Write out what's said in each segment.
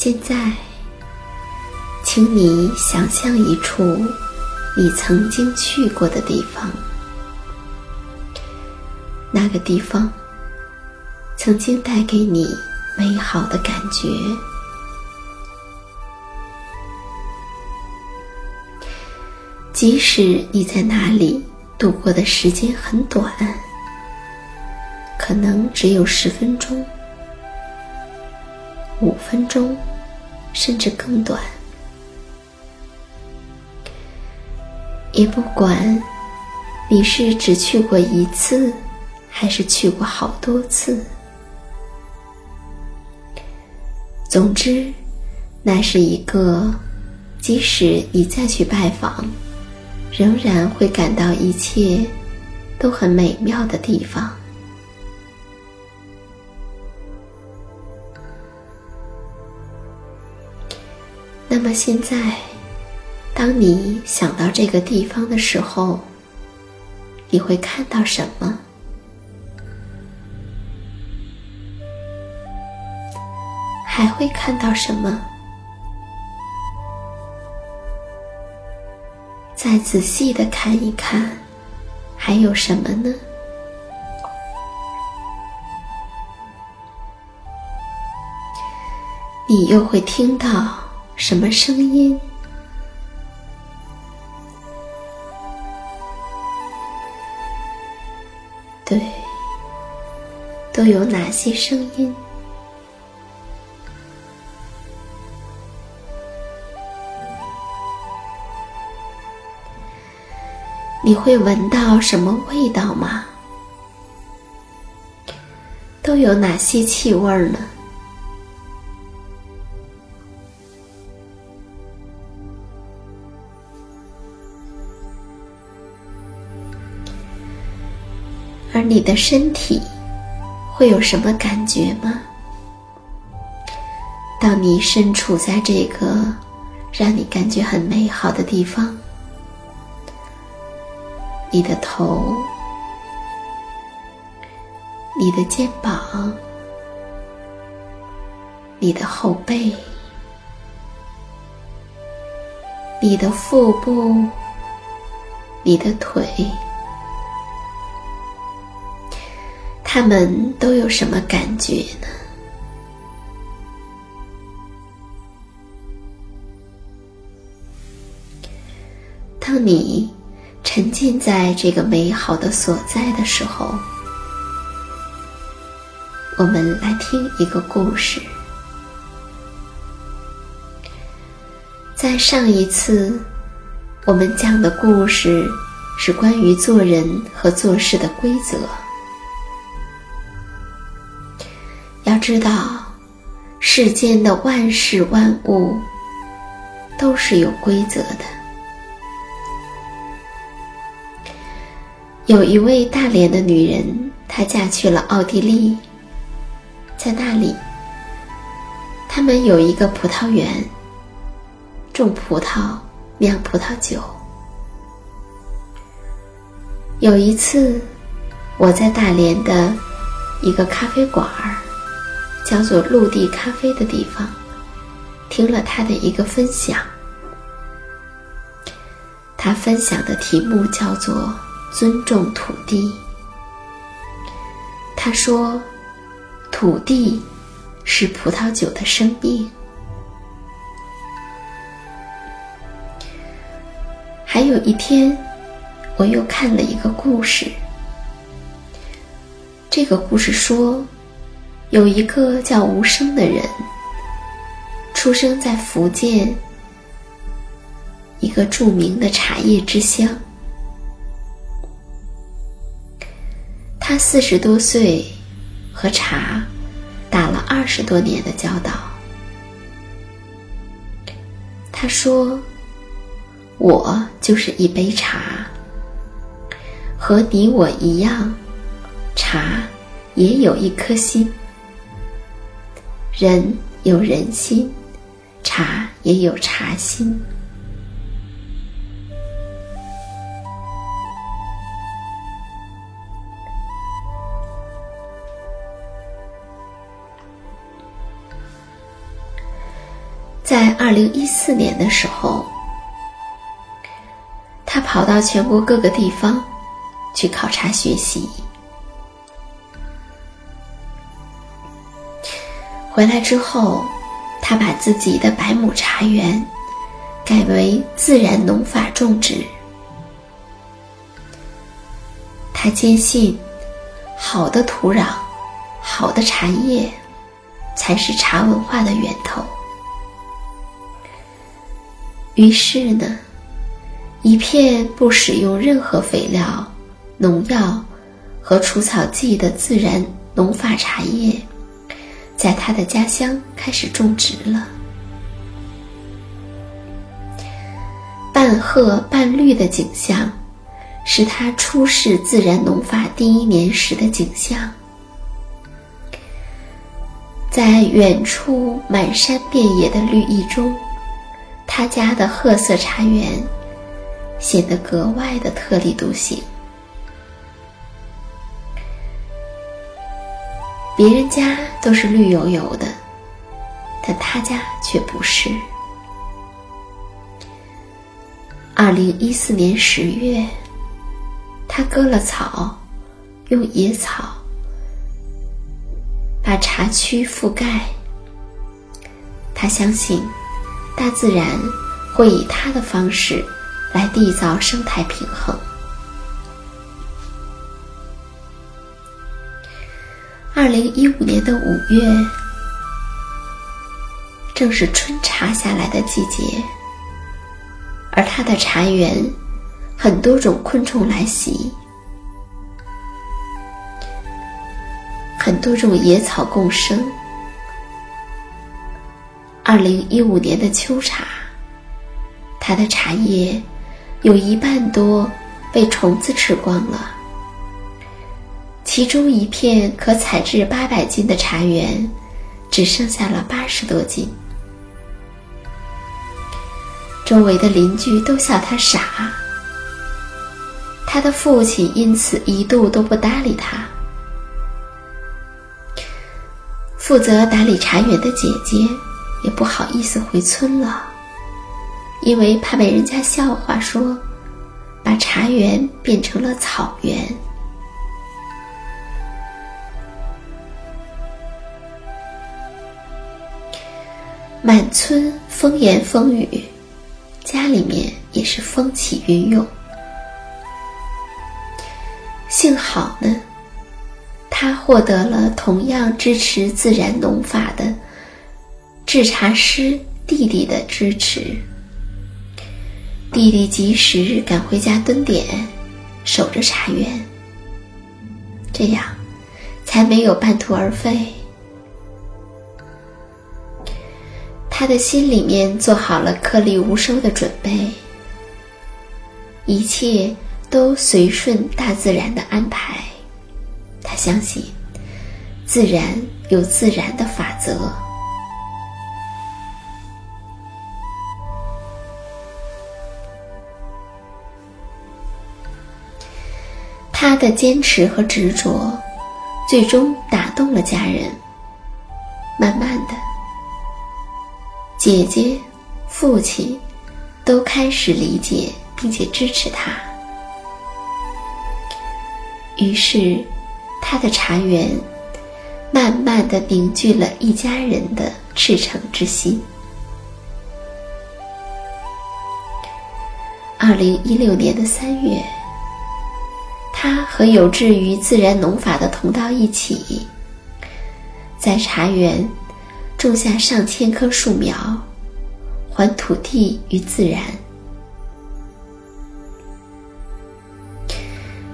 现在，请你想象一处你曾经去过的地方。那个地方曾经带给你美好的感觉，即使你在那里度过的时间很短，可能只有十分钟。五分钟，甚至更短。也不管你是只去过一次，还是去过好多次。总之，那是一个即使你再去拜访，仍然会感到一切都很美妙的地方。那么现在，当你想到这个地方的时候，你会看到什么？还会看到什么？再仔细的看一看，还有什么呢？你又会听到？什么声音？对，都有哪些声音？你会闻到什么味道吗？都有哪些气味呢？而你的身体会有什么感觉吗？当你身处在这个让你感觉很美好的地方，你的头、你的肩膀、你的后背、你的腹部、你的腿。他们都有什么感觉呢？当你沉浸在这个美好的所在的时候，我们来听一个故事。在上一次，我们讲的故事是关于做人和做事的规则。知道，世间的万事万物都是有规则的。有一位大连的女人，她嫁去了奥地利，在那里，他们有一个葡萄园。种葡萄，酿葡萄酒。有一次，我在大连的一个咖啡馆儿，叫做“陆地咖啡”的地方，听了他的一个分享。他分享的题目叫做“尊重土地”。他说：“土地是葡萄酒的生命。”还有一天，我又看了一个故事。这个故事说，有一个叫吴生的人，出生在福建一个著名的茶叶之乡。他四十多岁，和茶打了二十多年的交道。他说。我就是一杯茶，和你我一样，茶也有一颗心。人有人心，茶也有茶心。在二零一四年的时候。他跑到全国各个地方去考察学习，回来之后，他把自己的百亩茶园改为自然农法种植。他坚信，好的土壤、好的茶叶才是茶文化的源头。于是呢。一片不使用任何肥料、农药和除草剂的自然农法茶叶，在他的家乡开始种植了。半褐半绿的景象，是他初试自然农法第一年时的景象。在远处满山遍野的绿意中，他家的褐色茶园。显得格外的特立独行。别人家都是绿油油的，但他家却不是。二零一四年十月，他割了草，用野草把茶区覆盖。他相信，大自然会以他的方式。来缔造生态平衡。二零一五年的五月，正是春茶下来的季节，而他的茶园很多种昆虫来袭，很多种野草共生。二零一五年的秋茶，它的茶叶。有一半多被虫子吃光了，其中一片可采制八百斤的茶园，只剩下了八十多斤。周围的邻居都笑他傻，他的父亲因此一度都不搭理他。负责打理茶园的姐姐也不好意思回村了。因为怕被人家笑话，说把茶园变成了草原。满村风言风语，家里面也是风起云涌。幸好呢，他获得了同样支持自然农法的制茶师弟弟的支持。弟弟及时赶回家蹲点，守着茶园，这样才没有半途而废。他的心里面做好了颗粒无收的准备，一切都随顺大自然的安排。他相信，自然有自然的法则。他的坚持和执着，最终打动了家人。慢慢的，姐姐、父亲都开始理解并且支持他。于是，他的茶园慢慢的凝聚了一家人的赤诚之心。二零一六年的三月。他和有志于自然农法的同道一起，在茶园种下上千棵树苗，还土地与自然。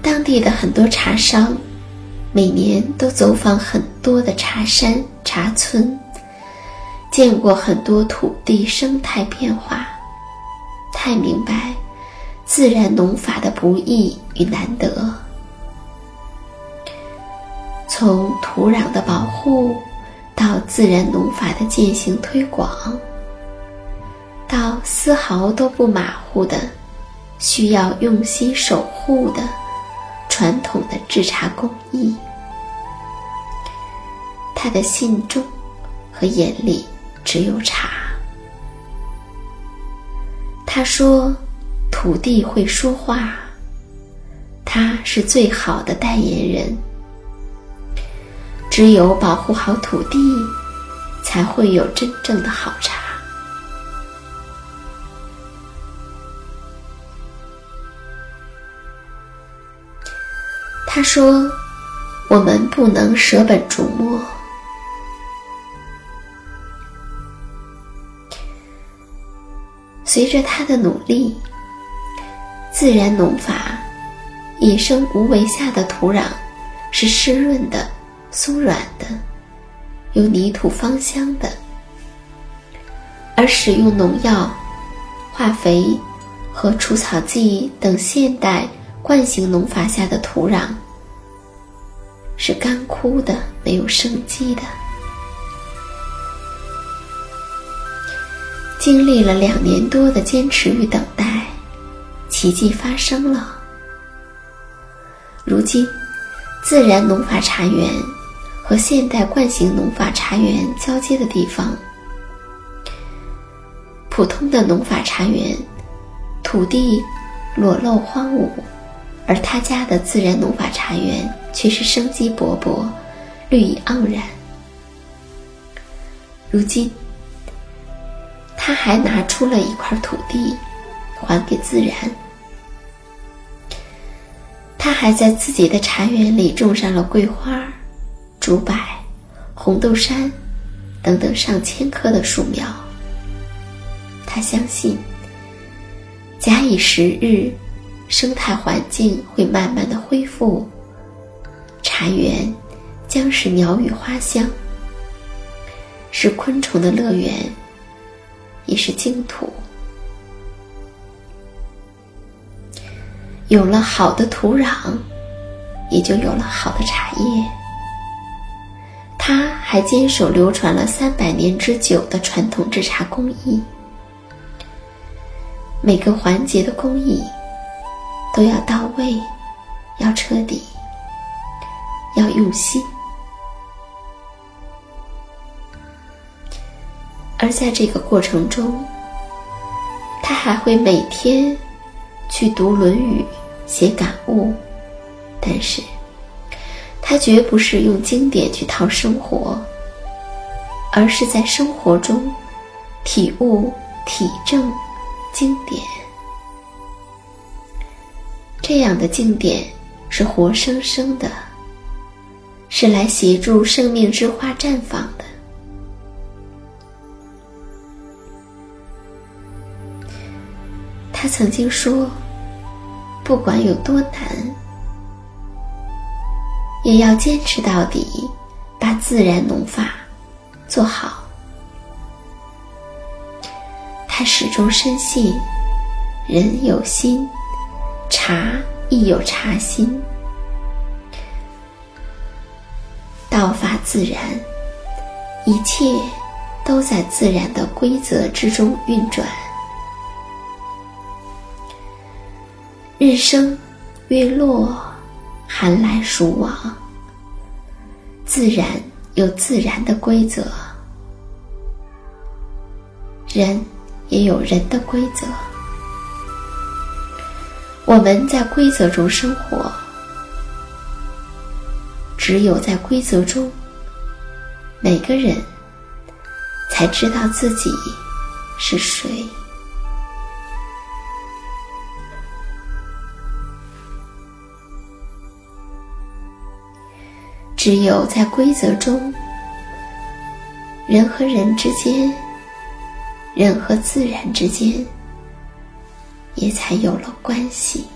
当地的很多茶商每年都走访很多的茶山、茶村，见过很多土地生态变化，太明白。自然农法的不易与难得，从土壤的保护，到自然农法的践行推广，到丝毫都不马虎的需要用心守护的传统的制茶工艺，他的心中和眼里只有茶。他说。土地会说话，它是最好的代言人。只有保护好土地，才会有真正的好茶。他说：“我们不能舍本逐末。”随着他的努力。自然农法，野生无为下的土壤是湿润的、松软的，有泥土芳香的；而使用农药、化肥和除草剂等现代惯性农法下的土壤是干枯的、没有生机的。经历了两年多的坚持与等待。奇迹发生了。如今，自然农法茶园和现代惯性农法茶园交接的地方，普通的农法茶园土地裸露荒芜，而他家的自然农法茶园却是生机勃勃、绿意盎然。如今，他还拿出了一块土地，还给自然。他还在自己的茶园里种上了桂花、竹柏、红豆杉等等上千棵的树苗。他相信，假以时日，生态环境会慢慢的恢复，茶园将是鸟语花香，是昆虫的乐园，也是净土。有了好的土壤，也就有了好的茶叶。他还坚守流传了三百年之久的传统制茶工艺，每个环节的工艺都要到位，要彻底，要用心。而在这个过程中，他还会每天。去读《论语》写感悟，但是他绝不是用经典去套生活，而是在生活中体悟、体证经典。这样的经典是活生生的，是来协助生命之花绽放的。他曾经说：“不管有多难，也要坚持到底，把自然农法做好。”他始终深信，人有心，茶亦有茶心。道法自然，一切都在自然的规则之中运转。日升月落，寒来暑往。自然有自然的规则，人也有人的规则。我们在规则中生活，只有在规则中，每个人才知道自己是谁。只有在规则中，人和人之间，人和自然之间，也才有了关系。